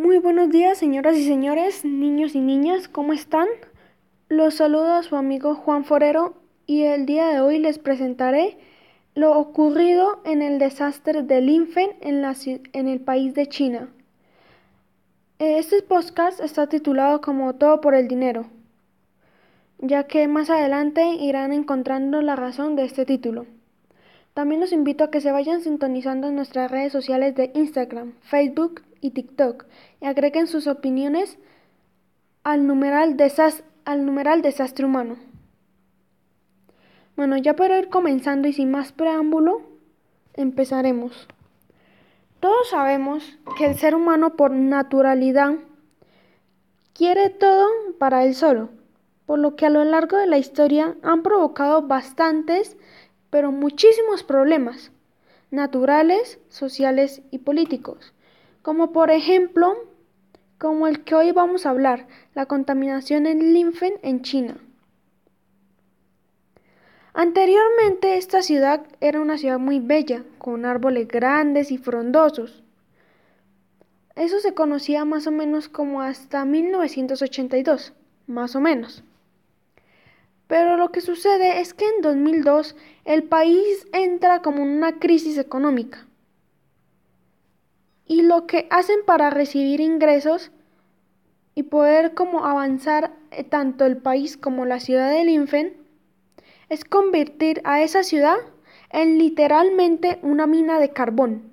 Muy buenos días, señoras y señores, niños y niñas, ¿cómo están? Los saludo a su amigo Juan Forero y el día de hoy les presentaré lo ocurrido en el desastre del Linfen en, en el país de China. Este podcast está titulado como Todo por el dinero, ya que más adelante irán encontrando la razón de este título. También los invito a que se vayan sintonizando en nuestras redes sociales de Instagram, Facebook y TikTok y agreguen sus opiniones al numeral, al numeral desastre humano. Bueno, ya para ir comenzando y sin más preámbulo, empezaremos. Todos sabemos que el ser humano por naturalidad quiere todo para él solo, por lo que a lo largo de la historia han provocado bastantes, pero muchísimos problemas naturales, sociales y políticos, como por ejemplo, como el que hoy vamos a hablar, la contaminación en Linfen en China. Anteriormente esta ciudad era una ciudad muy bella, con árboles grandes y frondosos. Eso se conocía más o menos como hasta 1982, más o menos. Pero lo que sucede es que en 2002 el país entra como en una crisis económica. Y lo que hacen para recibir ingresos y poder como avanzar eh, tanto el país como la ciudad de Linfen es convertir a esa ciudad en literalmente una mina de carbón.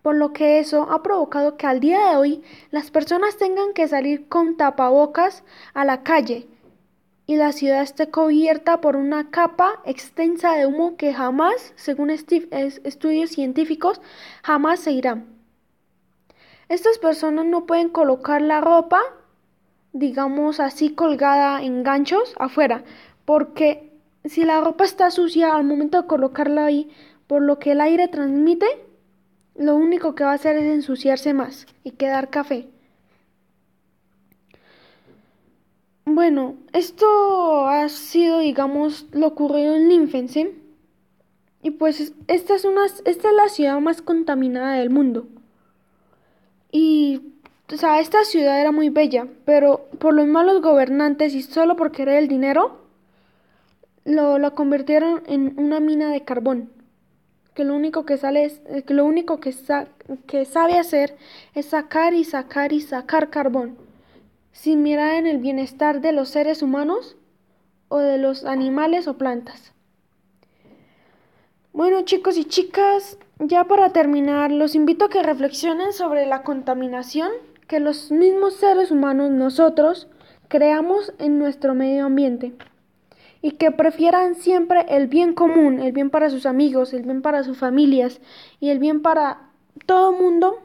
Por lo que eso ha provocado que al día de hoy las personas tengan que salir con tapabocas a la calle y la ciudad esté cubierta por una capa extensa de humo que jamás, según estudios científicos, jamás se irá. Estas personas no pueden colocar la ropa, digamos así, colgada en ganchos afuera, porque si la ropa está sucia al momento de colocarla ahí, por lo que el aire transmite, lo único que va a hacer es ensuciarse más y quedar café. Bueno, esto ha sido, digamos, lo ocurrido en Linfense. Y pues esta es, una, esta es la ciudad más contaminada del mundo. Y, o sea, esta ciudad era muy bella, pero por los malos gobernantes y solo por querer el dinero, lo, lo convirtieron en una mina de carbón, que lo único que sale es, eh, que lo único que, que sabe hacer es sacar y sacar y sacar carbón, sin mirar en el bienestar de los seres humanos o de los animales o plantas. Bueno chicos y chicas, ya para terminar, los invito a que reflexionen sobre la contaminación que los mismos seres humanos nosotros creamos en nuestro medio ambiente y que prefieran siempre el bien común, el bien para sus amigos, el bien para sus familias y el bien para todo mundo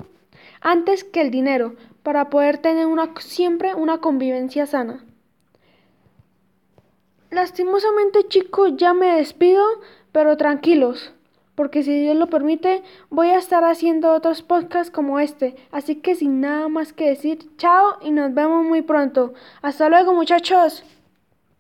antes que el dinero, para poder tener siempre una convivencia sana. Lastimosamente chicos, ya me despido, pero tranquilos, porque si Dios lo permite, voy a estar haciendo otros podcasts como este. Así que sin nada más que decir, chao y nos vemos muy pronto. Hasta luego muchachos.